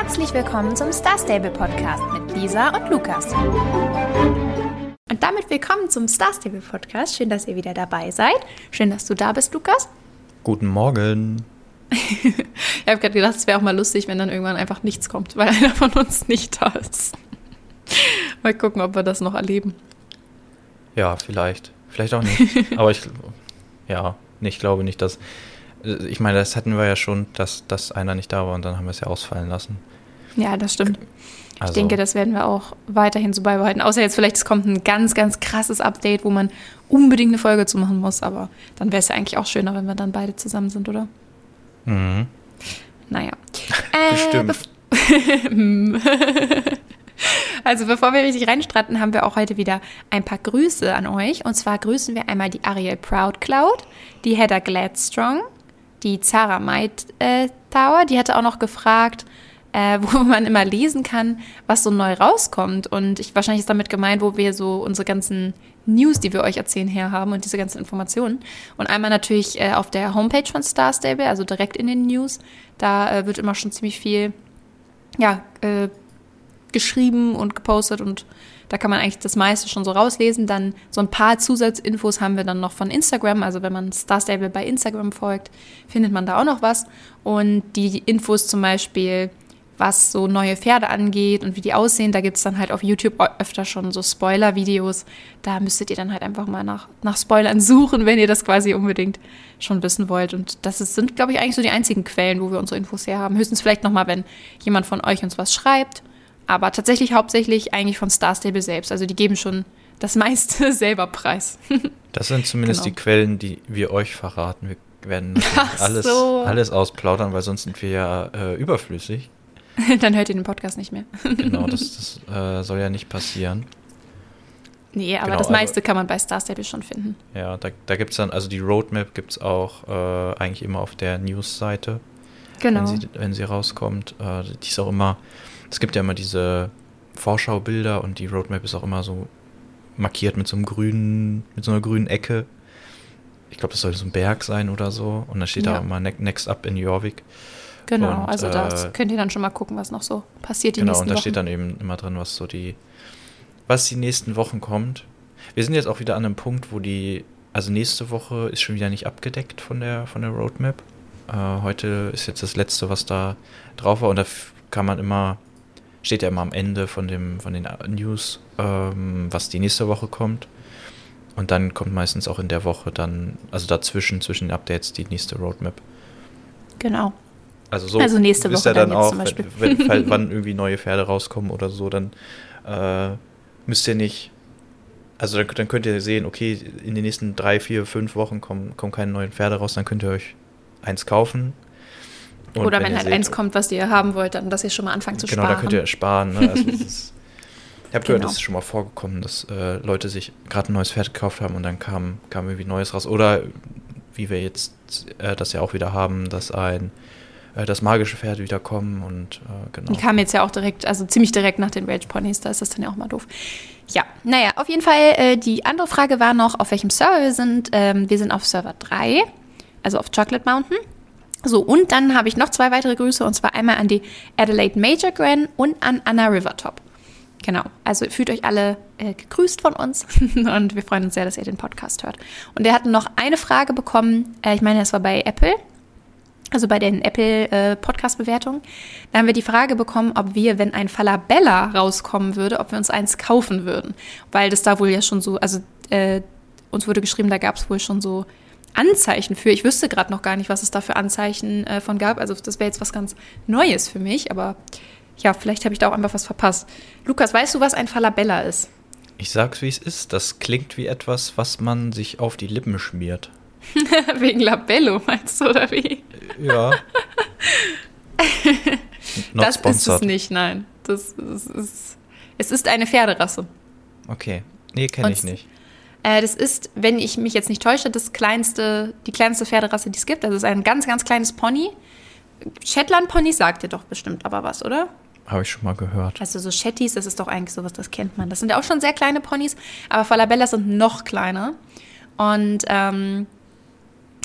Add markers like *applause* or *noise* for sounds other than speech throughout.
Herzlich willkommen zum Star Stable Podcast mit Lisa und Lukas. Und damit willkommen zum Star Stable Podcast. Schön, dass ihr wieder dabei seid. Schön, dass du da bist, Lukas. Guten Morgen. *laughs* ich habe gerade gedacht, es wäre auch mal lustig, wenn dann irgendwann einfach nichts kommt, weil einer von uns nicht da ist. mal gucken, ob wir das noch erleben. Ja, vielleicht. Vielleicht auch nicht. *laughs* Aber ich, ja, ich glaube nicht, dass. Ich meine, das hatten wir ja schon, dass, dass einer nicht da war und dann haben wir es ja ausfallen lassen. Ja, das stimmt. Also. Ich denke, das werden wir auch weiterhin so beibehalten. Außer jetzt vielleicht, es kommt ein ganz, ganz krasses Update, wo man unbedingt eine Folge zu machen muss. Aber dann wäre es ja eigentlich auch schöner, wenn wir dann beide zusammen sind, oder? Mhm. Naja. *laughs* Bestimmt. Äh, *laughs* also bevor wir richtig reinstratten, haben wir auch heute wieder ein paar Grüße an euch. Und zwar grüßen wir einmal die Ariel Proud Cloud, die Heather Gladstrong, die Zara Might äh, Tower, die hatte auch noch gefragt, äh, wo *laughs* man immer lesen kann, was so neu rauskommt. Und ich, wahrscheinlich ist damit gemeint, wo wir so unsere ganzen News, die wir euch erzählen, herhaben und diese ganzen Informationen. Und einmal natürlich äh, auf der Homepage von Star Stable, also direkt in den News. Da äh, wird immer schon ziemlich viel ja, äh, geschrieben und gepostet und da kann man eigentlich das meiste schon so rauslesen. Dann so ein paar Zusatzinfos haben wir dann noch von Instagram. Also wenn man Star Stable bei Instagram folgt, findet man da auch noch was. Und die Infos zum Beispiel, was so neue Pferde angeht und wie die aussehen, da gibt es dann halt auf YouTube öfter schon so Spoiler-Videos. Da müsstet ihr dann halt einfach mal nach, nach Spoilern *laughs* suchen, wenn ihr das quasi unbedingt schon wissen wollt. Und das ist, sind, glaube ich, eigentlich so die einzigen Quellen, wo wir unsere Infos her haben. Höchstens vielleicht nochmal, wenn jemand von euch uns was schreibt aber tatsächlich hauptsächlich eigentlich von Star Stable selbst. Also die geben schon das meiste *laughs* selber preis. *laughs* das sind zumindest genau. die Quellen, die wir euch verraten. Wir werden alles, so. alles ausplaudern, weil sonst sind wir ja äh, überflüssig. *laughs* Dann hört ihr den Podcast nicht mehr. genau, das, *laughs* das äh, soll ja nicht passieren. Nee, aber genau, das meiste also, kann man bei Star Stable schon finden. Ja, da, da gibt es dann, also die Roadmap gibt es auch äh, eigentlich immer auf der News-Seite. Genau. Wenn sie, wenn sie rauskommt. Äh, die ist auch immer es gibt ja immer diese Vorschaubilder und die Roadmap ist auch immer so markiert mit so einem grünen, mit so einer grünen Ecke. Ich glaube, das sollte so ein Berg sein oder so. Und da steht ja. da immer Next Up in Jorvik. Genau, und, also da äh, könnt ihr dann schon mal gucken, was noch so passiert die genau, nächsten Genau, und da Wochen. steht dann eben immer drin, was so die, was die nächsten Wochen kommt. Wir sind jetzt auch wieder an einem Punkt, wo die, also nächste Woche ist schon wieder nicht abgedeckt von der, von der Roadmap. Äh, heute ist jetzt das letzte, was da drauf war und da kann man immer steht ja immer am Ende von, dem, von den News, ähm, was die nächste Woche kommt. Und dann kommt meistens auch in der Woche dann, also dazwischen, zwischen den Updates, die nächste Roadmap. Genau. Also, so also nächste Woche ja dann, dann auch, wenn, wenn, *laughs* wann irgendwie neue Pferde rauskommen oder so, dann äh, müsst ihr nicht, also dann, dann, könnt ihr sehen, okay, in den nächsten drei, vier, fünf Wochen kommen, kommen keine neuen Pferde raus, dann könnt ihr euch eins kaufen und Oder wenn, wenn halt seht, eins kommt, was ihr haben wollt, dann dass ihr schon mal anfangt zu genau, sparen. Genau, da könnt ihr sparen. Ne? Also ist, ich habe gehört, genau. das ist schon mal vorgekommen, dass äh, Leute sich gerade ein neues Pferd gekauft haben und dann kam, kam irgendwie Neues raus. Oder wie wir jetzt äh, das ja auch wieder haben, dass ein äh, das magische Pferd wieder kommen und äh, genau. Die kamen jetzt ja auch direkt, also ziemlich direkt nach den Rage Ponys, da ist das dann ja auch mal doof. Ja, naja, auf jeden Fall, äh, die andere Frage war noch, auf welchem Server wir sind. Ähm, wir sind auf Server 3, also auf Chocolate Mountain. So, und dann habe ich noch zwei weitere Grüße, und zwar einmal an die Adelaide Major Gran und an Anna Rivertop. Genau, also fühlt euch alle äh, gegrüßt von uns *laughs* und wir freuen uns sehr, dass ihr den Podcast hört. Und wir hatten noch eine Frage bekommen, äh, ich meine, das war bei Apple, also bei den Apple äh, Podcast-Bewertungen. Da haben wir die Frage bekommen, ob wir, wenn ein Falabella rauskommen würde, ob wir uns eins kaufen würden. Weil das da wohl ja schon so, also äh, uns wurde geschrieben, da gab es wohl schon so Anzeichen für. Ich wüsste gerade noch gar nicht, was es da für Anzeichen äh, von gab. Also das wäre jetzt was ganz Neues für mich, aber ja, vielleicht habe ich da auch einfach was verpasst. Lukas, weißt du, was ein Falabella ist? Ich sag's, wie es ist. Das klingt wie etwas, was man sich auf die Lippen schmiert. *laughs* Wegen Labello, meinst du, oder wie? Ja. *laughs* das sponsored. ist es nicht, nein. Das, das ist, es ist eine Pferderasse. Okay. Nee, kenne ich nicht. Äh, das ist, wenn ich mich jetzt nicht täusche, das kleinste, die kleinste Pferderasse, die es gibt. Also es ist ein ganz, ganz kleines Pony. Shetland-Pony sagt dir doch bestimmt aber was, oder? Habe ich schon mal gehört. Also so Shetties, das ist doch eigentlich sowas, das kennt man. Das sind ja auch schon sehr kleine Ponys, aber Falabellas sind noch kleiner. Und ähm,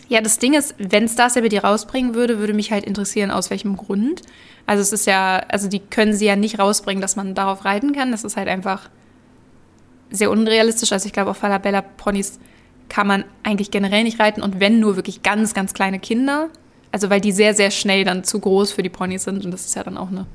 Ja, das Ding ist, wenn Star Stable die rausbringen würde, würde mich halt interessieren, aus welchem Grund. Also es ist ja, also die können sie ja nicht rausbringen, dass man darauf reiten kann. Das ist halt einfach sehr unrealistisch. Also ich glaube, auf Falabella Ponys kann man eigentlich generell nicht reiten und wenn nur wirklich ganz, ganz kleine Kinder. Also weil die sehr, sehr schnell dann zu groß für die Ponys sind und das ist ja dann auch eine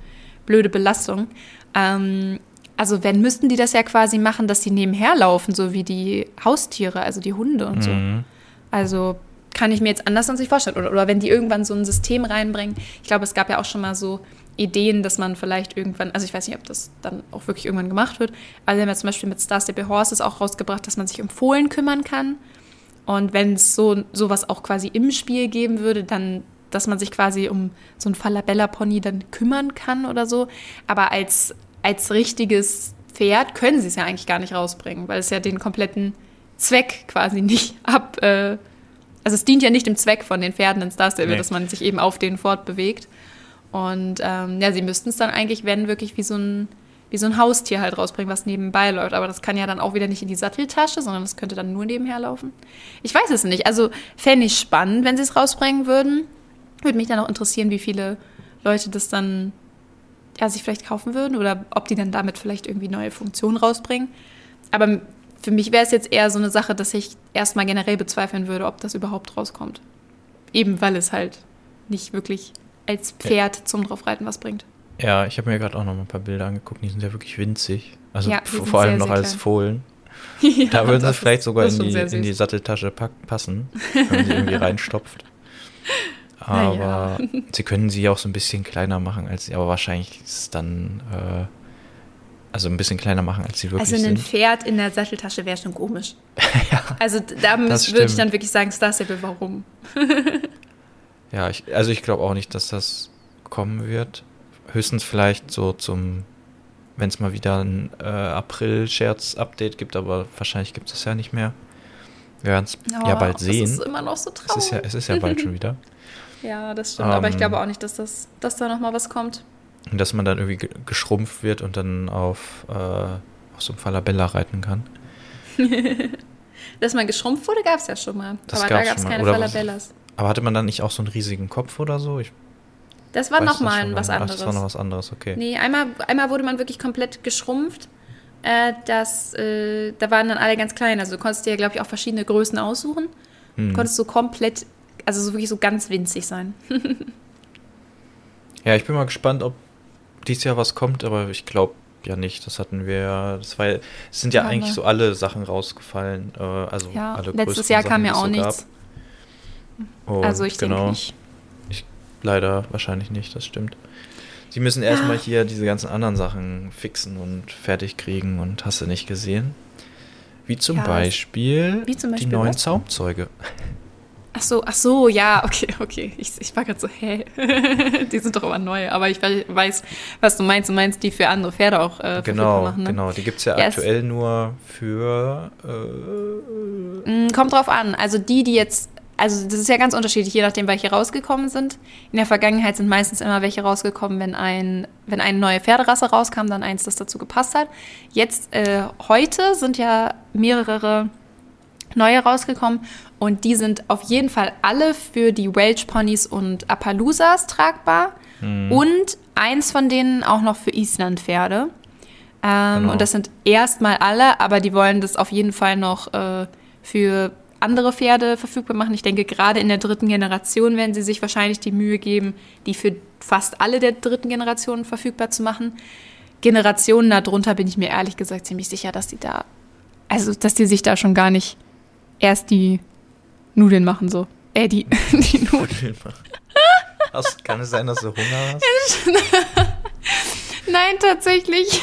blöde Belastung. Ähm, also wenn, müssten die das ja quasi machen, dass die nebenher laufen, so wie die Haustiere, also die Hunde und so. Mhm. Also kann ich mir jetzt anders an sich vorstellen. Oder, oder wenn die irgendwann so ein System reinbringen. Ich glaube, es gab ja auch schon mal so Ideen, dass man vielleicht irgendwann, also ich weiß nicht, ob das dann auch wirklich irgendwann gemacht wird, aber wir haben ja zum Beispiel mit Star Stable Horses auch rausgebracht, dass man sich um Fohlen kümmern kann. Und wenn es so sowas auch quasi im Spiel geben würde, dann, dass man sich quasi um so ein Falabella-Pony dann kümmern kann oder so. Aber als, als richtiges Pferd können sie es ja eigentlich gar nicht rausbringen, weil es ja den kompletten Zweck quasi nicht *laughs* ab. Äh, also es dient ja nicht dem Zweck von den Pferden in Star Stable, Nee. dass man sich eben auf denen fortbewegt. Und ähm, ja, sie müssten es dann eigentlich, wenn wirklich wie so ein wie so ein Haustier halt rausbringen, was nebenbei läuft. Aber das kann ja dann auch wieder nicht in die Satteltasche, sondern das könnte dann nur nebenher laufen. Ich weiß es nicht. Also fände ich spannend, wenn sie es rausbringen würden. Würde mich dann auch interessieren, wie viele Leute das dann ja, sich vielleicht kaufen würden oder ob die dann damit vielleicht irgendwie neue Funktionen rausbringen. Aber für mich wäre es jetzt eher so eine Sache, dass ich erstmal generell bezweifeln würde, ob das überhaupt rauskommt. Eben weil es halt nicht wirklich als Pferd zum Draufreiten was bringt. Ja, ich habe mir gerade auch noch mal ein paar Bilder angeguckt, die sind ja wirklich winzig. Also Ja, vor allem sehr, noch sehr als klein. Fohlen. *laughs* Ja, Da würden sie vielleicht sogar in die, in die. Satteltasche passen, *laughs* wenn man sie irgendwie reinstopft. Aber sie können sie auch so ein bisschen kleiner machen, als sie, aber wahrscheinlich ist es dann, äh, also ein bisschen kleiner machen, als sie wirklich Also ein sind. Pferd in der Satteltasche wäre schon komisch. *laughs* Also da Das würde ich dann wirklich sagen, Star Stable, warum? *laughs* Ja, ich, also ich glaube auch nicht, dass das kommen wird. Höchstens vielleicht so zum, wenn es mal wieder ein äh, April-Scherz-Update gibt, aber wahrscheinlich gibt es ja nicht mehr. Wir werden es ja bald Das sehen. ist immer noch so Es traurig. ist ja, es ist ja bald schon wieder. *laughs* Ja, das stimmt. Aber ich Ähm, glaube auch nicht, dass, das, dass da noch mal was kommt. Dass man dann irgendwie ge- geschrumpft wird und dann auf, äh, auf so einem Falabella reiten kann. *laughs* Dass man geschrumpft wurde, gab es ja schon mal. Das Aber da gab's gab es keine Oder Falabellas. Aber hatte man dann nicht auch so einen riesigen Kopf oder so? Ich Das war weiß noch das mal schon was nicht. Ach, anderes. das war noch was anderes, okay. Nee, einmal, einmal wurde man wirklich komplett geschrumpft. Äh, das, äh, da waren dann alle ganz klein. Also du konntest dir, glaube ich, auch verschiedene Größen aussuchen. Hm. Du konntest so komplett, also so wirklich so ganz winzig sein. *laughs* Ja, ich bin mal gespannt, ob dieses Jahr was kommt, aber ich glaube ja nicht. Das hatten wir ja. Das war, es sind ja Ja, eigentlich so alle Sachen rausgefallen. Äh, also Ja, alle letztes Jahr kam ja auch so nichts. Und also ich denke genau, nicht. Leider wahrscheinlich nicht, das stimmt. Sie müssen erstmal hier diese ganzen anderen Sachen fixen und fertig kriegen und hast du nicht gesehen. Wie zum Ja, Beispiel, wie zum Beispiel die neuen was? Zaumzeuge. Ach so, ach so, ja, okay, okay. Ich, ich war gerade so, hä? *laughs* die sind doch immer neu. Aber ich we- weiß, was du meinst. Du meinst, die für andere Pferde auch äh, Genau, machen, ne? genau. Die gibt es ja, Ja, aktuell nur für äh, Mm, Kommt drauf an. Also die, die jetzt, also das ist ja ganz unterschiedlich, je nachdem, welche rausgekommen sind. In der Vergangenheit sind meistens immer welche rausgekommen, wenn ein, wenn eine neue Pferderasse rauskam, dann eins, das dazu gepasst hat. Jetzt, äh, heute sind ja mehrere neue rausgekommen und die sind auf jeden Fall alle für die Welsh Ponys und Appaloosas tragbar und eins von denen auch noch für Island-Pferde. Ähm, Genau. Und das sind erstmal alle, aber die wollen das auf jeden Fall noch äh, für andere Pferde verfügbar machen. Ich denke, gerade in der dritten Generation werden sie sich wahrscheinlich die Mühe geben, die für fast alle der dritten Generation verfügbar zu machen. Generationen darunter bin ich mir ehrlich gesagt ziemlich sicher, dass die da, also dass die sich da schon gar nicht erst die Nudeln machen so. Äh, die, *laughs* die Nudeln. Hast, kann es sein, dass du Hunger hast? *laughs* Nein, tatsächlich.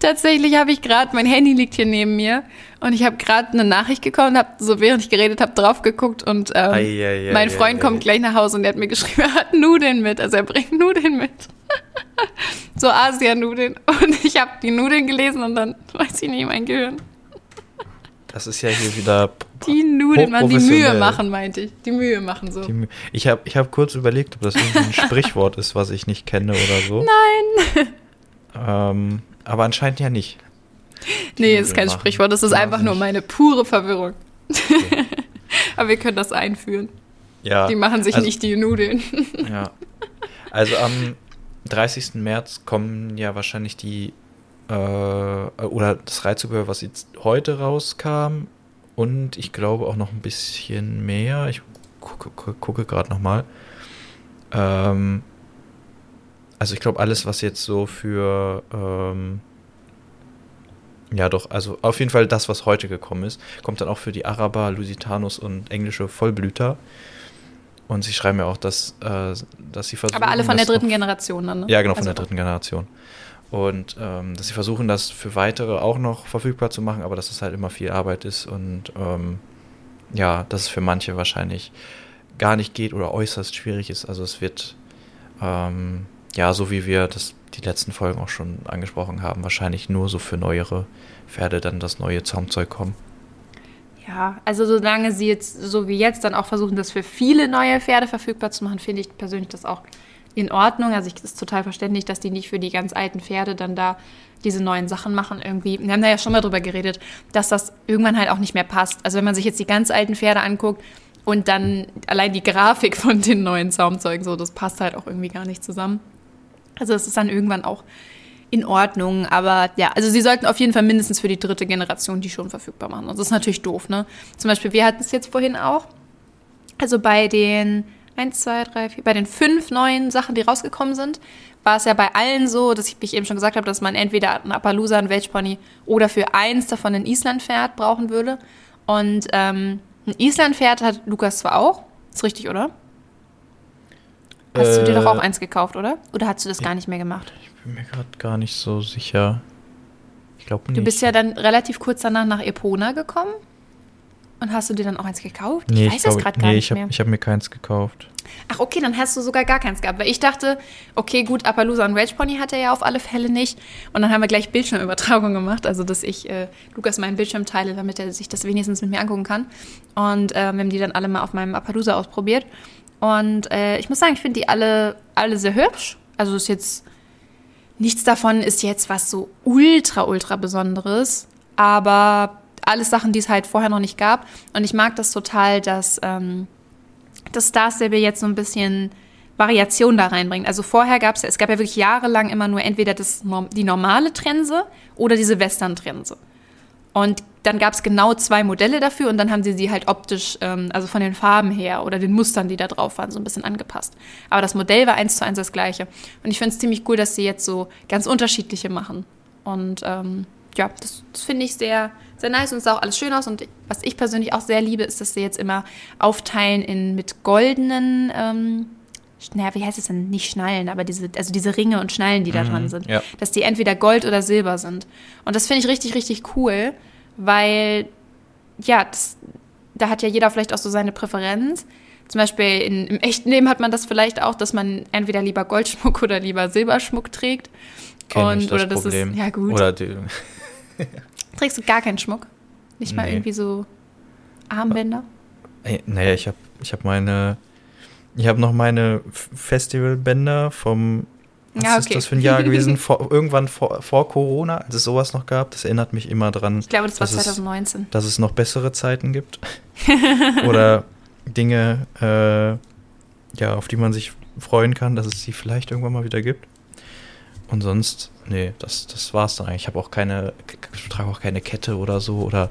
Tatsächlich habe ich gerade, mein Handy liegt hier neben mir und ich habe gerade eine Nachricht bekommen, habe so während ich geredet habe drauf geguckt und ähm, Ei, ei, ei, mein ei, Freund kommt gleich nach Hause und der hat mir *laughs* geschrieben, er hat Nudeln mit, also er bringt Nudeln mit. so Asianudeln und ich habe die Nudeln gelesen und dann weiß ich nicht, mein Gehirn. Das ist ja hier wieder. Die Nudeln, man, die Mühe machen, meinte ich. Die Mühe machen so. Mü- ich habe ich hab kurz überlegt, ob das irgendwie ein *laughs* Sprichwort ist, was ich nicht kenne oder so. Nein. Ähm, aber anscheinend ja nicht. Die Nee, ist Nudeln kein machen. Sprichwort, das ist einfach nur Wahnsinnig. meine pure Verwirrung. *laughs* Aber wir können das einführen. Ja. Die machen sich also, nicht die Nudeln. Ja. Also am 30. März kommen ja wahrscheinlich die äh, oder das Reitzubehör, was jetzt heute rauskam und ich glaube auch noch ein bisschen mehr. Ich gucke, gucke, gerade noch mal. Ähm, also ich glaube alles, was jetzt so für ähm, ja doch, also auf jeden Fall das, was heute gekommen ist, kommt dann auch für die Araber, Lusitanus und englische Vollblüter. Und sie schreiben ja auch, dass, äh, dass sie versuchen. Aber alle von der dritten Generation dann, ne? Ja, genau, von Also- der dritten Generation. Und ähm, dass sie versuchen, das für weitere auch noch verfügbar zu machen, aber dass es halt immer viel Arbeit ist und ähm, ja, dass es für manche wahrscheinlich gar nicht geht oder äußerst schwierig ist. Also es wird, ähm, ja, so wie wir das die letzten Folgen auch schon angesprochen haben, wahrscheinlich nur so für neuere Pferde dann das neue Zaumzeug kommen. Ja, also solange sie jetzt, so wie jetzt, dann auch versuchen, das für viele neue Pferde verfügbar zu machen, finde ich persönlich das auch in Ordnung. Also ich das ist total verständlich, dass die nicht für die ganz alten Pferde dann da diese neuen Sachen machen irgendwie. Wir haben da ja schon mal drüber geredet, dass das irgendwann halt auch nicht mehr passt. Also wenn man sich jetzt die ganz alten Pferde anguckt und dann allein die Grafik von den neuen Zaumzeugen, so, das passt halt auch irgendwie gar nicht zusammen. Also es ist dann irgendwann auch in Ordnung, aber ja, also sie sollten auf jeden Fall mindestens für die dritte Generation die schon verfügbar machen. Und das ist natürlich doof, ne? Zum Beispiel, wir hatten es jetzt vorhin auch. Also bei den 1, 2, 3, 4, bei den fünf neuen Sachen, die rausgekommen sind, war es ja bei allen so, dass ich, wie ich eben schon gesagt habe, dass man entweder einen Appaloosa, einen Welchpony oder für eins davon ein Islandpferd brauchen würde. Und ähm, ein Islandpferd hat Lukas zwar auch, ist richtig, oder? Hast du dir doch Äh, auch eins gekauft, oder? Oder hast du das gar nicht mehr gemacht? Ich bin mir gerade gar nicht so sicher. Ich glaube nicht. Du bist ja dann relativ kurz danach nach Epona gekommen. Und hast du dir dann auch eins gekauft? Nee, ich weiß das glaub- gerade gar nee, nicht ich hab, mehr. Ich habe mir keins gekauft. Ach, okay, dann hast du sogar gar keins gehabt. Weil ich dachte, okay, gut, Appaloosa und Rage Pony hat er ja auf alle Fälle nicht. Und dann haben wir gleich Bildschirmübertragung gemacht. Also, dass ich äh, Lukas meinen Bildschirm teile, damit er sich das wenigstens mit mir angucken kann. Und äh, wir haben die dann alle mal auf meinem Appaloosa ausprobiert. Und äh, ich muss sagen, ich finde die alle, alle sehr hübsch. Also, ist jetzt nichts davon ist jetzt was so ultra, ultra Besonderes. Aber alles Sachen, die es halt vorher noch nicht gab. Und ich mag das total, dass. Ähm, das Star Stable jetzt so ein bisschen Variation da reinbringt. Also vorher gab es ja, es gab ja wirklich jahrelang immer nur entweder das, die normale Trense oder diese Western-Trense. Und dann gab es genau zwei Modelle dafür und dann haben sie sie halt optisch, ähm, also von den Farben her oder den Mustern, die da drauf waren, so ein bisschen angepasst. Aber das Modell war eins zu eins das gleiche. Und ich finde es ziemlich cool, dass sie jetzt so ganz unterschiedliche machen. Und ähm, ja, das, das finde ich sehr, sehr nice und es sah auch alles schön aus. Und was ich persönlich auch sehr liebe, ist, dass sie jetzt immer aufteilen in mit goldenen, ähm, naja, wie heißt es denn? Nicht Schnallen, aber diese, also diese Ringe und Schnallen, die da dran sind. ja. Dass die entweder Gold oder Silber sind. Und das finde ich richtig, richtig cool, weil, ja, das, da hat ja jeder vielleicht auch so seine Präferenz. Zum Beispiel in, im echten Leben hat man das vielleicht auch, dass man entweder lieber Goldschmuck *laughs* oder lieber Silberschmuck trägt. Kenn ich Und- das oder das ist- ja, gut. Oder die, *laughs* *laughs* Trägst du gar keinen Schmuck? Nicht mal Nee. irgendwie so Armbänder? Ey, naja, ich habe ich hab meine. Ich habe noch meine Festivalbänder vom. Was Ja, ist okay. das für ein Jahr gewesen? *laughs* Vor, irgendwann vor, vor Corona, als es sowas noch gab. Das erinnert mich immer dran, Ich glaube, das war dass es- 2019. dass es noch bessere Zeiten gibt. *laughs* Oder Dinge, äh, ja, auf die man sich freuen kann, dass es sie vielleicht irgendwann mal wieder gibt. Und sonst, nee, das, das war's dann eigentlich. Ich habe auch keine, trage auch keine Kette oder so oder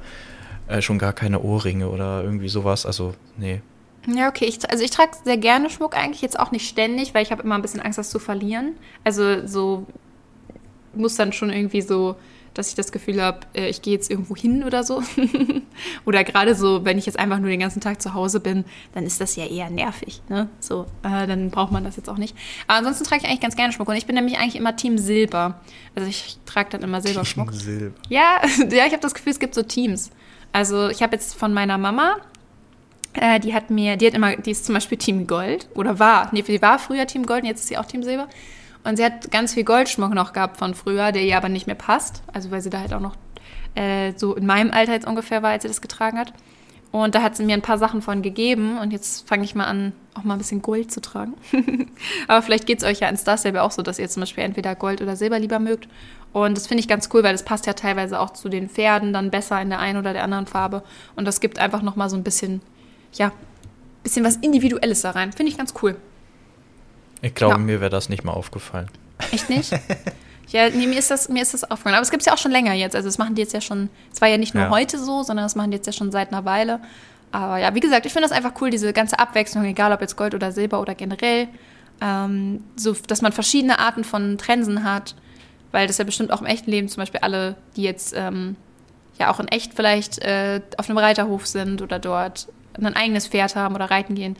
äh, schon gar keine Ohrringe oder irgendwie sowas. Also, nee. Ja, okay. Ich, also ich trage sehr gerne Schmuck eigentlich, jetzt auch nicht ständig, weil ich habe immer ein bisschen Angst, das zu verlieren. Also so muss dann schon irgendwie so, dass ich das Gefühl habe, äh, ich gehe jetzt irgendwo hin oder so. *laughs* oder gerade so, wenn ich jetzt einfach nur den ganzen Tag zu Hause bin, dann ist das ja eher nervig. Ne? So, äh, dann braucht man das jetzt auch nicht. Aber ansonsten trage ich eigentlich ganz gerne Schmuck und ich bin nämlich eigentlich immer Team Silber. Also ich trage dann immer Silberschmuck. Silber. Ja, *laughs* ja, ich habe das Gefühl, es gibt so Teams. Also ich habe jetzt von meiner Mama, äh, die hat mir, die hat immer, die ist zum Beispiel Team Gold oder war, nee, die war früher Team Gold und jetzt ist sie auch Team Silber. Und sie hat ganz viel Goldschmuck noch gehabt von früher, der ihr aber nicht mehr passt. Also weil sie da halt auch noch äh, so in meinem Alter jetzt ungefähr war, als sie das getragen hat. Und da hat sie mir ein paar Sachen von gegeben und jetzt fange ich mal an, auch mal ein bisschen Gold zu tragen. *laughs* Aber vielleicht geht es euch ja in Star auch so, dass ihr zum Beispiel entweder Gold oder Silber lieber mögt. Und das finde ich ganz cool, weil das passt ja teilweise auch zu den Pferden dann besser in der einen oder der anderen Farbe. Und das gibt einfach nochmal so ein bisschen ja, bisschen was Individuelles da rein. Finde ich ganz cool. Ich glaube, Ja. mir wäre das nicht mal aufgefallen. Echt nicht? *laughs* ja, nee, mir ist das, mir ist das aufgefallen. Aber es gibt es ja auch schon länger jetzt. Also das machen die jetzt ja schon, es war ja nicht nur Ja. heute so, sondern das machen die jetzt ja schon seit einer Weile. Aber ja, wie gesagt, ich finde das einfach cool, diese ganze Abwechslung, egal ob jetzt Gold oder Silber oder generell. Ähm, so, dass man verschiedene Arten von Trensen hat, weil das ja bestimmt auch im echten Leben zum Beispiel alle, die jetzt ähm, ja auch in echt vielleicht äh, auf einem Reiterhof sind oder dort ein eigenes Pferd haben oder reiten gehen,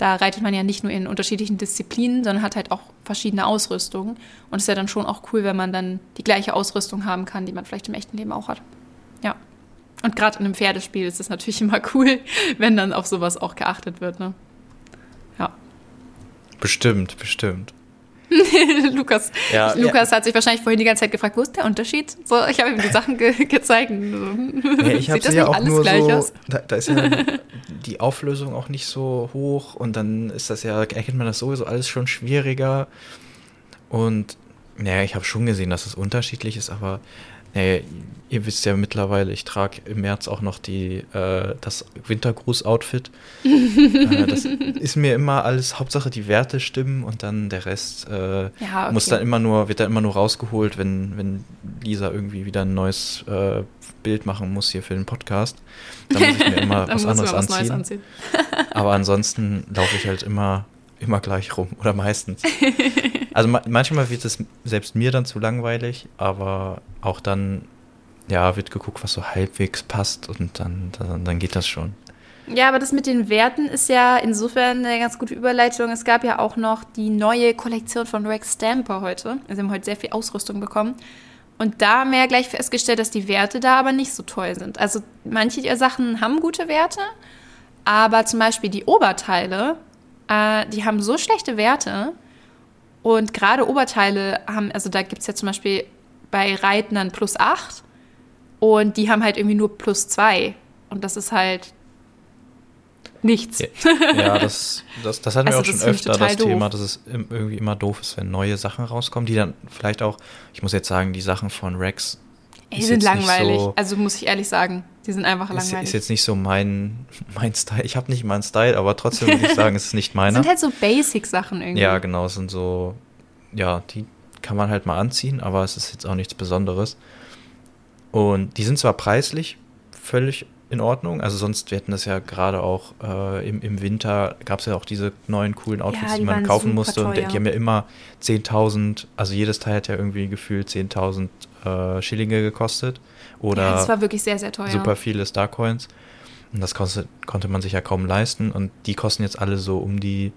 da reitet man ja nicht nur in unterschiedlichen Disziplinen, sondern hat halt auch verschiedene Ausrüstungen. Und es ist ja dann schon auch cool, wenn man dann die gleiche Ausrüstung haben kann, die man vielleicht im echten Leben auch hat. Ja. Und gerade in einem Pferdespiel ist es natürlich immer cool, *laughs* wenn dann auf sowas auch geachtet wird. Ne? Ja. Bestimmt, bestimmt. *laughs* Lukas, Ja, Lukas hat sich wahrscheinlich vorhin die ganze Zeit gefragt, wo ist der Unterschied? So, ich habe ihm die Sachen ge *laughs* gezeigt. Ja, ich habe Sieht das ja nicht auch alles nur gleich so, aus? da, da ist ja *laughs* die Auflösung auch nicht so hoch und dann ist das ja, erkennt man das sowieso alles schon schwieriger. Und naja, ich habe schon gesehen, dass es unterschiedlich ist, aber naja, ihr wisst ja mittlerweile, ich trage im März auch noch die, äh, das Wintergruß-Outfit. *laughs* äh, das ist mir immer alles, Hauptsache die Werte stimmen und dann der Rest äh, Ja, okay. muss dann immer nur, wird dann immer nur rausgeholt, wenn, wenn Lisa irgendwie wieder ein neues äh, Bild machen muss hier für den Podcast. Dann muss ich mir immer *laughs* was anderes was anziehen. anziehen. Aber ansonsten laufe ich halt immer, immer gleich rum *laughs* oder meistens. Also ma manchmal wird es selbst mir dann zu langweilig, aber auch dann, ja, wird geguckt, was so halbwegs passt und dann, dann, dann geht das schon. Ja, aber das mit den Werten ist ja insofern eine ganz gute Überleitung. Es gab ja auch noch die neue Kollektion von Rex Stamper heute. Also wir haben heute sehr viel Ausrüstung bekommen. Und da haben wir ja gleich festgestellt, dass die Werte da aber nicht so toll sind. Also manche der Sachen haben gute Werte, aber zum Beispiel die Oberteile, äh, die haben so schlechte Werte. Und gerade Oberteile haben, also da gibt es ja zum Beispiel bei Reitnern plus 8 und die haben halt irgendwie nur plus 2. Und das ist halt nichts. *laughs* Ja, das, das, das hatten wir Also auch schon öfter, das Thema, doof. dass es irgendwie immer doof ist, wenn neue Sachen rauskommen, die dann vielleicht auch, ich muss jetzt sagen, die Sachen von Rex die sind langweilig. so- also muss ich ehrlich sagen, die sind einfach ist, langweilig. ist jetzt nicht so mein, mein Style. Ich habe nicht meinen Style, aber trotzdem würde ich sagen, es ist nicht *laughs* das meiner. sind halt so Basic-Sachen irgendwie. Ja, genau, es sind so, ja, die kann man halt mal anziehen, aber es ist jetzt auch nichts Besonderes. Und die sind zwar preislich völlig in Ordnung, also sonst, wir hätten das ja gerade auch äh, im, im Winter, gab es ja auch diese neuen coolen Outfits, Ja, die, die man kaufen musste. Und teuer. die haben ja immer 10.000, also jedes Teil hat ja irgendwie gefühlt 10.000 äh, Schillinge gekostet. Oder ja, das war wirklich sehr, sehr teuer. super viele Starcoins. Und das kostet, konnte man sich ja kaum leisten. Und die kosten jetzt alle so um die,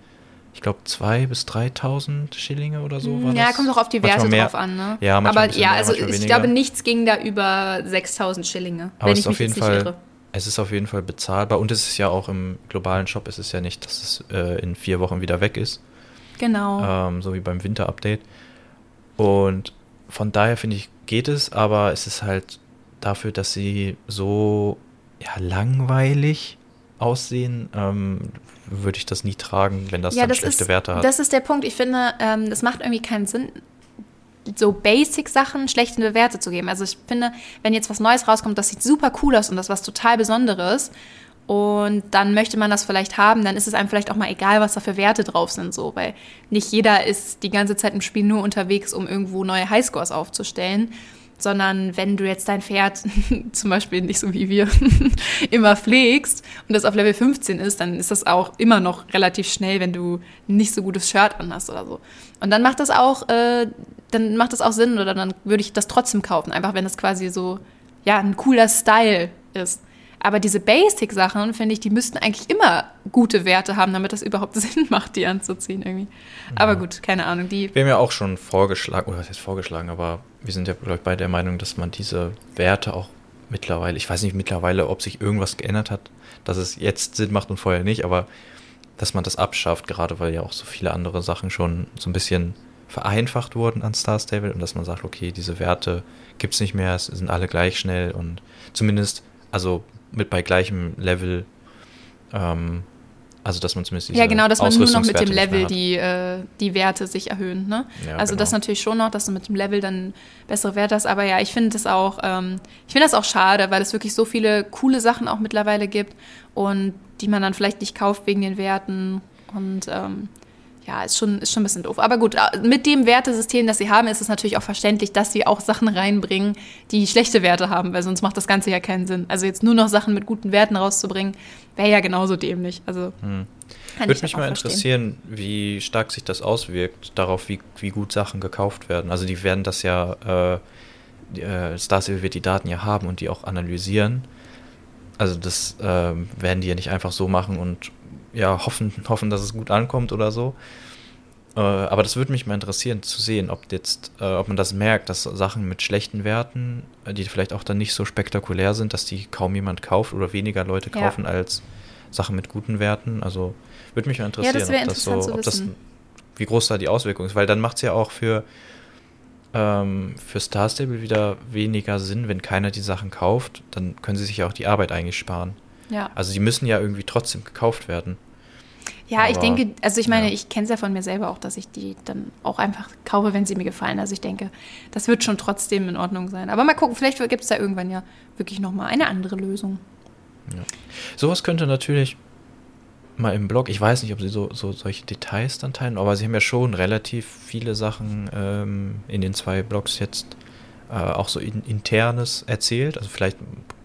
ich glaube, 2.000 bis 3.000 Schillinge oder so. Hm, ja, das? kommt auch auf die Werte mehr. drauf an, ne? Ja, Aber ja, mehr, also ich weniger. glaube, nichts ging da über 6000 Schillinge, Aber es ist auf jeden Fall, irre. es ist auf jeden Fall bezahlbar. Und es ist ja auch im globalen Shop, es ist ja nicht, dass es äh, in vier Wochen wieder weg ist. Genau. ähm, so wie beim Winter-Update. Und von daher finde ich, geht es, aber es ist halt dafür, dass sie so ja, langweilig aussehen, ähm, würde ich das nie tragen, wenn das ja, dann das schlechte ist, Werte hat. das ist der Punkt. Ich finde, ähm, das macht irgendwie keinen Sinn, so Basic-Sachen schlechte Werte zu geben. Also ich finde, wenn jetzt was Neues rauskommt, das sieht super cool aus und das ist was total Besonderes und dann möchte man das vielleicht haben, dann ist es einem vielleicht auch mal egal, was da für Werte drauf sind, so, weil nicht jeder ist die ganze Zeit im Spiel nur unterwegs, um irgendwo neue Highscores aufzustellen, sondern wenn du jetzt dein Pferd *laughs* zum Beispiel nicht so wie wir *laughs* immer pflegst und das auf Level 15 ist, dann ist das auch immer noch relativ schnell, wenn du nicht so gutes Shirt anhast oder so. Und dann macht das auch, äh, dann macht das auch Sinn oder dann würde ich das trotzdem kaufen, einfach wenn es quasi so, ja, ein cooler Style ist. Aber diese Basic-Sachen, finde ich, die müssten eigentlich immer gute Werte haben, damit das überhaupt *laughs* Sinn macht, die anzuziehen irgendwie. Aber gut, keine Ahnung, die Wir haben ja auch schon vorgeschlagen, oder was heißt vorgeschlagen, aber wir sind ja, glaube ich, beide der Meinung, dass man diese Werte auch mittlerweile, ich weiß nicht mittlerweile, ob sich irgendwas geändert hat, dass es jetzt Sinn macht und vorher nicht, aber dass man das abschafft, gerade weil ja auch so viele andere Sachen schon so ein bisschen vereinfacht wurden an Star Stable und dass man sagt, okay, diese Werte gibt es nicht mehr, es sind alle gleich schnell und zumindest, also mit bei gleichem Level ähm, Also, dass man zumindest diese Ja, genau, dass man nur noch mit dem Level die, äh, die Werte sich erhöhen. Ne? Ja, also das genau. natürlich schon noch, dass du mit dem Level dann bessere Werte hast. Aber ja, ich finde das auch, ähm, ich finde das auch schade, weil es wirklich so viele coole Sachen auch mittlerweile gibt und die man dann vielleicht nicht kauft wegen den Werten. Und ähm, ja, ist schon, ist schon ein bisschen doof. Aber gut, äh, mit dem Wertesystem, das sie haben, ist es natürlich auch verständlich, dass sie auch Sachen reinbringen, die schlechte Werte haben, weil sonst macht das Ganze ja keinen Sinn. Also jetzt nur noch Sachen mit guten Werten rauszubringen, wäre ja genauso dämlich. Also kann Würde ich mich mal verstehen. interessieren, wie stark sich das auswirkt, darauf, wie, wie gut Sachen gekauft werden. Also die werden das ja, äh, äh, Starstable wird die Daten ja haben und die auch analysieren. Also das ähm, werden die ja nicht einfach so machen und ja, hoffen, hoffen, dass es gut ankommt oder so. Äh, aber das würde mich mal interessieren zu sehen, ob jetzt, äh, ob man das merkt, dass Sachen mit schlechten Werten, äh, die vielleicht auch dann nicht so spektakulär sind, dass die kaum jemand kauft oder weniger Leute Ja. kaufen als Sachen mit guten Werten. Also würde mich mal interessieren, das wär ob das so, ob das, wie groß da die Auswirkung ist, weil dann macht es ja auch für ähm, für Star Stable wieder weniger Sinn, wenn keiner die Sachen kauft, dann können sie sich ja auch die Arbeit eigentlich sparen. Ja. Also die müssen ja irgendwie trotzdem gekauft werden. Ja, ich Aber, denke, also ich meine, ja. ich kenne es ja von mir selber auch, dass ich die dann auch einfach kaufe, wenn sie mir gefallen. Also ich denke, das wird schon trotzdem in Ordnung sein. Aber mal gucken, vielleicht gibt es da irgendwann ja wirklich nochmal eine andere Lösung. Sowas könnte natürlich mal im Blog, ich weiß nicht, ob sie so, so solche Details dann teilen, aber sie haben ja schon relativ viele Sachen ähm, in den zwei Blogs jetzt äh, auch so in, internes erzählt. Also vielleicht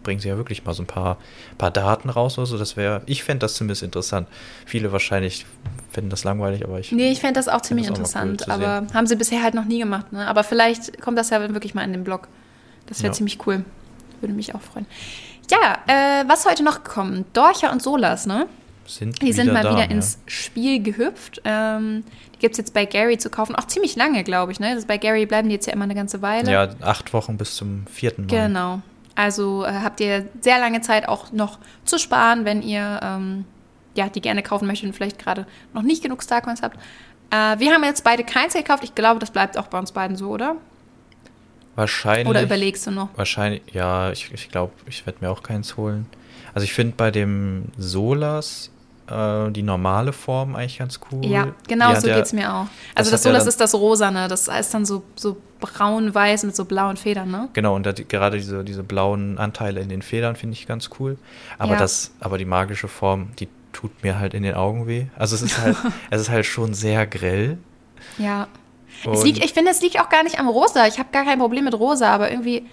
bringen sie ja wirklich mal so ein paar, paar Daten raus oder so. Das wäre, ich fände das zumindest interessant. Viele wahrscheinlich fänden das langweilig, aber ich. Nee, ich fände das auch ziemlich das auch mal cool interessant, aber haben sie bisher halt noch nie gemacht. Ne? Aber vielleicht kommt das ja wirklich mal in den Blog. Das wäre Ja. ziemlich cool. Würde mich auch freuen. Ja, äh, was heute noch gekommen? Dorcha und Solas, ne? Sind Die sind mal da, wieder ne? ins Spiel gehüpft. Ähm, die gibt es jetzt bei Gary zu kaufen. Auch ziemlich lange, glaube ich. Ne? Das bei Gary bleiben die jetzt ja immer eine ganze Weile. Ja, acht Wochen bis zum vierten Mal. Genau. Also äh, habt ihr sehr lange Zeit auch noch zu sparen, wenn ihr ähm, ja, die gerne kaufen möchtet und vielleicht gerade noch nicht genug Starcoins habt. Äh, wir haben jetzt beide keins gekauft. Ich glaube, das bleibt auch bei uns beiden so, oder? Wahrscheinlich. Oder überlegst du noch? Wahrscheinlich, ja, ich, ich glaube, ich werde mir auch keins holen. Also ich finde bei dem Solas äh, die normale Form eigentlich ganz cool. Ja, genau hat so ja- geht es mir auch. das Also das, ja Solas dann- ist das Rosane. Das ist dann so, so braun-weiß mit so blauen Federn, ne? Genau, und da, gerade diese, diese blauen Anteile in den Federn finde ich ganz cool. Aber Ja. das, aber die magische Form, die tut mir halt in den Augen weh. Also es ist halt, *laughs* es ist halt schon sehr grell. Ja. Liegt, ich finde, es liegt auch gar nicht am Rosa. Ich habe gar kein Problem mit Rosa, aber irgendwie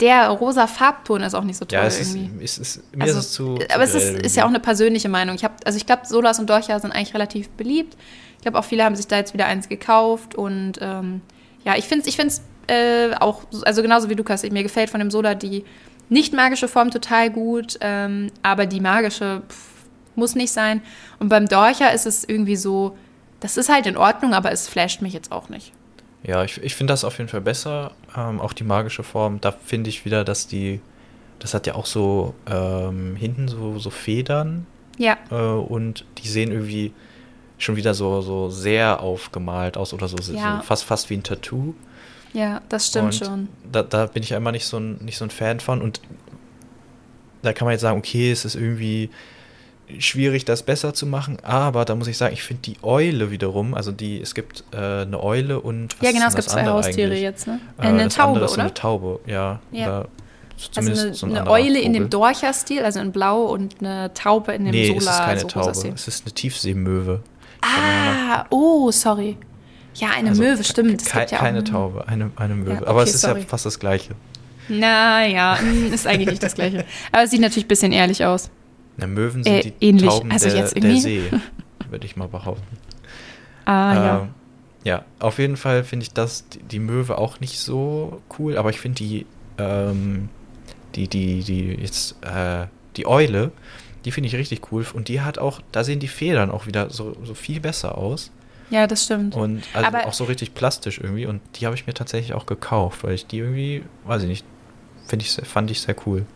der rosa Farbton ist auch nicht so toll Ja, es ist, irgendwie. es ist, mir Also, ist es zu. aber es ist, ist ja auch eine persönliche Meinung. Ich hab, also ich glaube, Solas und Dorcha sind eigentlich relativ beliebt. Ich glaube, auch viele haben sich da jetzt wieder eins gekauft. Und ähm, ja, ich finde es ich find's, äh, auch, also genauso wie Lukas, mir gefällt von dem Sola die nicht magische Form total gut, ähm, aber die magische pff, muss nicht sein. Und beim Dorcha ist es irgendwie so, das ist halt in Ordnung, aber es flasht mich jetzt auch nicht. Ja, ich, ich finde das auf jeden Fall besser. Ähm, auch die magische Form. Da finde ich wieder, dass die. Das hat ja auch so ähm, hinten so, so Federn. Ja, Äh, und die sehen irgendwie schon wieder so, so sehr aufgemalt aus oder so, Ja. so fast, fast wie ein Tattoo. ja, das stimmt und schon. Da, da bin ich immer nicht so, ein, nicht so ein Fan von. Und da kann man jetzt sagen, okay, es ist irgendwie schwierig, das besser zu machen. Aber da muss ich sagen, ich finde die Eule wiederum, also die, es gibt äh, eine Eule und was Ja, genau, ist es gibt zwei Haustiere eigentlich? jetzt, ne? Äh, eine das Taube, ist oder? eine Taube, ja. Ja. Oder Also eine, so ein eine Eule in dem Vogel. Dorcher-Stil, also in Blau, und eine Taube in dem Nee, Solar, es ist keine so Taube. Es ist eine Tiefseemöwe. Ah, oh, sorry. Ja, eine Also Möwe, stimmt. Es gibt ja keine eine- Taube, eine, eine Möwe. Ja, Aber okay, es ist sorry. ja fast das Gleiche. Naja, *laughs* ist eigentlich nicht das Gleiche. Aber es sieht natürlich ein bisschen ehrlich aus. Na, Möwen sind Äh, die ähnlich. Tauben Also der, der See, *laughs* würde ich mal behaupten. Ah, ja. Ähm, ja, auf jeden Fall finde ich das, die, Möwe auch nicht so cool, aber ich finde die, ähm, die, die, die, jetzt, äh, die Eule, die finde ich richtig cool und die hat auch, da sehen die Federn auch wieder so, so viel besser aus Ja, das stimmt. und also Aber- auch so richtig plastisch irgendwie und die habe ich mir tatsächlich auch gekauft, weil ich die irgendwie, weiß ich nicht, finde ich, fand ich sehr cool.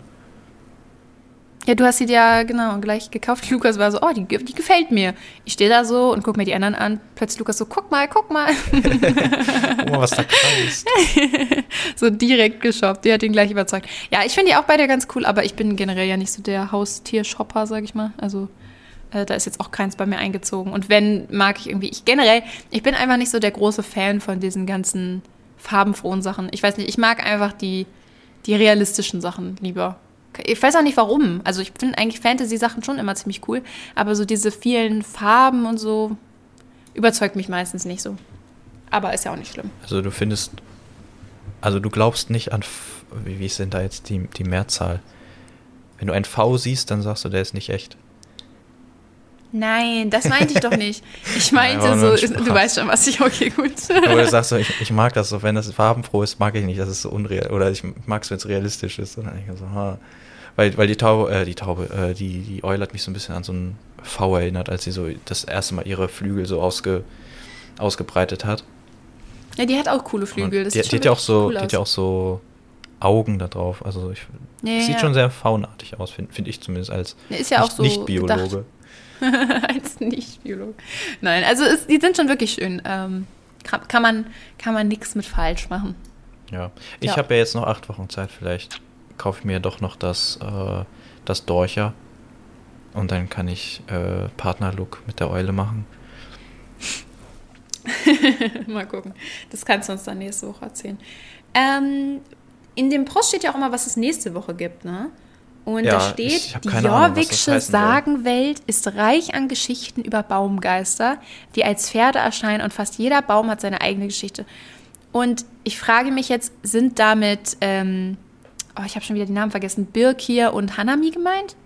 Ja, du hast sie dir genau gleich gekauft. *laughs* Lukas war so, oh, die, die gefällt mir. Ich stehe da so und guck mir die anderen an. Plötzlich Lukas so, guck mal, guck mal. Guck *laughs* mal, was da kreist. *laughs* so direkt geshoppt. Die hat ihn gleich überzeugt. Ja, ich finde die auch beide ganz cool, aber ich bin generell ja nicht so der Haustiershopper, sag ich mal. Also Also da ist jetzt auch keins bei mir eingezogen. Und wenn, mag ich irgendwie, ich generell, ich bin einfach nicht so der große Fan von diesen ganzen farbenfrohen Sachen. Ich weiß nicht, ich mag einfach die, die realistischen Sachen lieber. Ich weiß auch nicht warum. Also ich finde eigentlich Fantasy-Sachen schon immer ziemlich cool, aber so diese vielen Farben und so überzeugt mich meistens nicht so. Aber ist ja auch nicht schlimm. Also du findest, also du glaubst nicht an, wie, wie ist denn da jetzt die, die Mehrzahl? Wenn du ein V siehst, dann sagst du, der ist nicht echt. Nein, das meinte ich doch *laughs* nicht. Ich meinte Nein, so, du weißt schon, was ich, okay, gut. Oder du sagst so, ich, ich mag das so, wenn das farbenfroh ist, mag ich nicht, das ist so unreal. Oder ich mag es, wenn es realistisch ist. Und dann denk ich so, ha. Weil, weil die Taube, äh, die Taube, äh, die, die Eule hat mich so ein bisschen an so einen V erinnert, als sie so das erste Mal ihre Flügel so ausge, ausgebreitet hat. Ja, die hat auch coole Flügel. Das die, sieht die, hat ja auch so, cool die hat ja auch so Augen da drauf. Also ich, Ja, sieht ja. schon sehr faunartig aus, finde find ich zumindest als Ja, ist ja auch nicht, so Nicht-Biologe. *laughs* Als Nicht-Biologe. Nein, also es, die sind schon wirklich schön. Ähm, kann, kann man, kann man nichts mit falsch machen. Ja. Ich habe ja jetzt noch acht Wochen Zeit, vielleicht kaufe ich mir doch noch das, äh, das Dorcher. Und dann kann ich äh, Partnerlook mit der Eule machen. *laughs* Mal gucken. Das kannst du uns dann nächste Woche erzählen. Ähm, in dem Post steht ja auch immer, was es nächste Woche gibt, ne? Und Ja, da ich steht, die Ahnung, soll. Sagenwelt ist reich an Geschichten über Baumgeister, die als Pferde erscheinen und fast jeder Baum hat seine eigene Geschichte. Und ich frage mich jetzt, sind damit, ähm, oh, ich habe schon wieder die Namen vergessen, Birkir und Hanami gemeint?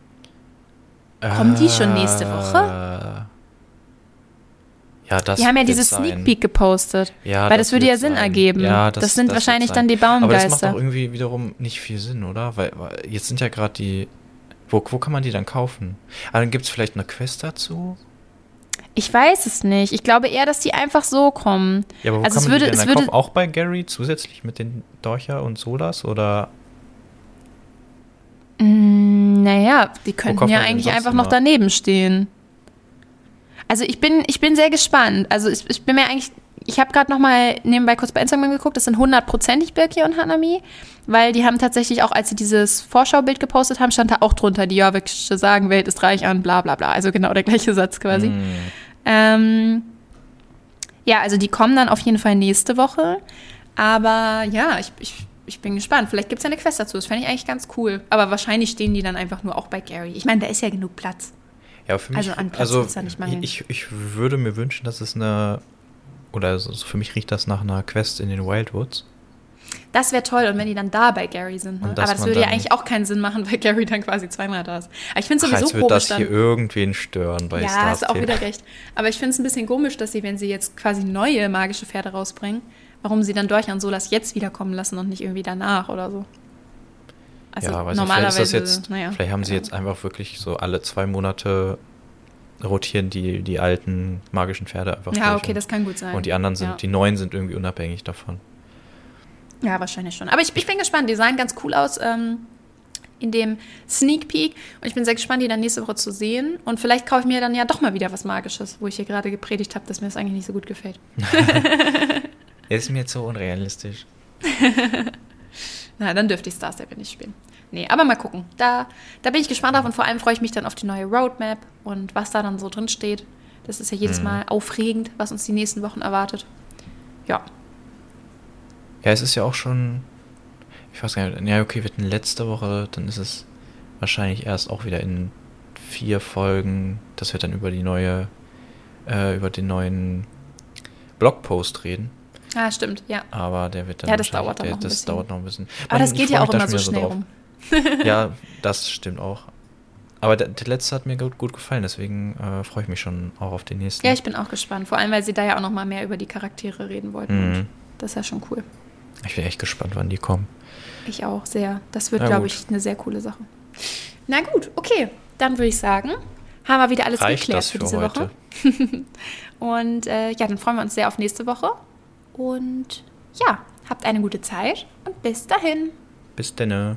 Kommen die schon nächste Woche? Äh, Ja, das Die haben ja dieses sein. Sneak Peek gepostet. Ja, weil das, würde wird ja Sinn sein. ergeben. Ja, das, sind wird wahrscheinlich dann die Aber das macht Baumgeister. auch irgendwie wiederum nicht viel Sinn, oder? Weil, weil jetzt sind ja gerade die. Wo, wo kann man die dann kaufen? Ah, dann gibt es vielleicht eine Quest dazu? Ich weiß es nicht. Ich glaube eher, dass die einfach so kommen. Ja, aber wo Also kann es man würde- die denn es würde-? Auch bei Gary zusätzlich mit den Dorcher und Solas? Oder Mm, naja, die könnten ja eigentlich einfach noch daneben stehen. Also ich bin, ich bin sehr gespannt. Also ich, ich bin mir eigentlich, ich habe gerade noch mal nebenbei kurz bei Instagram geguckt, das sind hundertprozentig Birki und Hanami, weil die haben tatsächlich auch, als sie dieses Vorschaubild gepostet haben, stand da auch drunter, die jorvikische Sagenwelt ist reich an bla bla bla. Also genau der gleiche Satz quasi. Hm, Ähm, ja, also die kommen dann auf jeden Fall nächste Woche. Aber ja, ich, ich, ich bin gespannt. Vielleicht gibt es ja eine Quest dazu. Das fände ich eigentlich ganz cool. Aber wahrscheinlich stehen die dann einfach nur auch bei Gary. Ich meine, da ist ja genug Platz. Ja, für mich, Also an Platz also da nicht mangeln. ich, ich würde mir wünschen, dass es eine, oder so, so für mich riecht das nach einer Quest in den Wildwoods. Das wäre toll. Und wenn die dann da bei Gary sind. Ne? Dass Aber das würde ja eigentlich auch keinen Sinn machen, *laughs* weil Gary dann quasi zweimal da ist. Aber ich finde es Ach, sowieso wird komisch das dann. hier irgendwen stören bei ja, Star hast du auch wieder recht. Aber ich finde es ein bisschen komisch, dass sie, wenn sie jetzt quasi neue magische Pferde rausbringen, warum sie dann durch an Solas jetzt wiederkommen lassen und nicht irgendwie danach oder so. Also ja, weiß nicht, vielleicht normalerweise, ist das jetzt, naja. vielleicht haben sie jetzt einfach wirklich so alle zwei Monate rotieren die, die alten magischen Pferde einfach Ja, okay, und, das kann gut sein. und die anderen sind, ja. die neuen sind irgendwie unabhängig davon. Ja, wahrscheinlich schon. Aber ich, ich bin gespannt. Die sahen ganz cool aus ähm, in dem Sneak Peek. Und ich bin sehr gespannt, die dann nächste Woche zu sehen. Und vielleicht kaufe ich mir dann ja doch mal wieder was Magisches, wo ich hier gerade gepredigt habe, dass mir das eigentlich nicht so gut gefällt. *laughs* *laughs* Ist mir jetzt so unrealistisch. *laughs* Na, dann dürfte ich Star Stable nicht spielen. Nee, aber mal gucken. Da, da bin ich gespannt drauf und vor allem freue ich mich dann auf die neue Roadmap und was da dann so drin steht. Das ist ja jedes Mhm. Mal aufregend, was uns die nächsten Wochen erwartet. Ja. Ja, es ist ja auch schon. Ich weiß gar nicht. Ja, okay, wir hatten letzte Woche, dann ist es wahrscheinlich erst auch wieder in vier Folgen, dass wir dann über die neue, äh, über den neuen Blogpost reden. Ah, stimmt, ja. Aber der wird dann. Ja, das dauert dann der, noch ein Das bisschen. dauert noch ein bisschen. Aber Man, das geht ja auch immer so schnell drauf. rum. *laughs* Ja, das stimmt auch. Aber der, der letzte hat mir gut, gut gefallen, deswegen äh, freue ich mich schon auch auf den nächsten. Ja, ich bin auch gespannt. Vor allem, weil sie da ja auch noch mal mehr über die Charaktere reden wollten. Mhm. Das ist ja schon cool. ich bin echt gespannt, wann die kommen. Ich auch sehr. Das wird, glaube ich, eine sehr coole Sache. Na gut, okay. Dann würde ich sagen, haben wir wieder alles Reicht geklärt für für diese heute? Woche. *laughs* Und äh, ja, dann freuen wir uns sehr auf nächste Woche. Und ja, habt eine gute Zeit und bis dahin. Bis denne.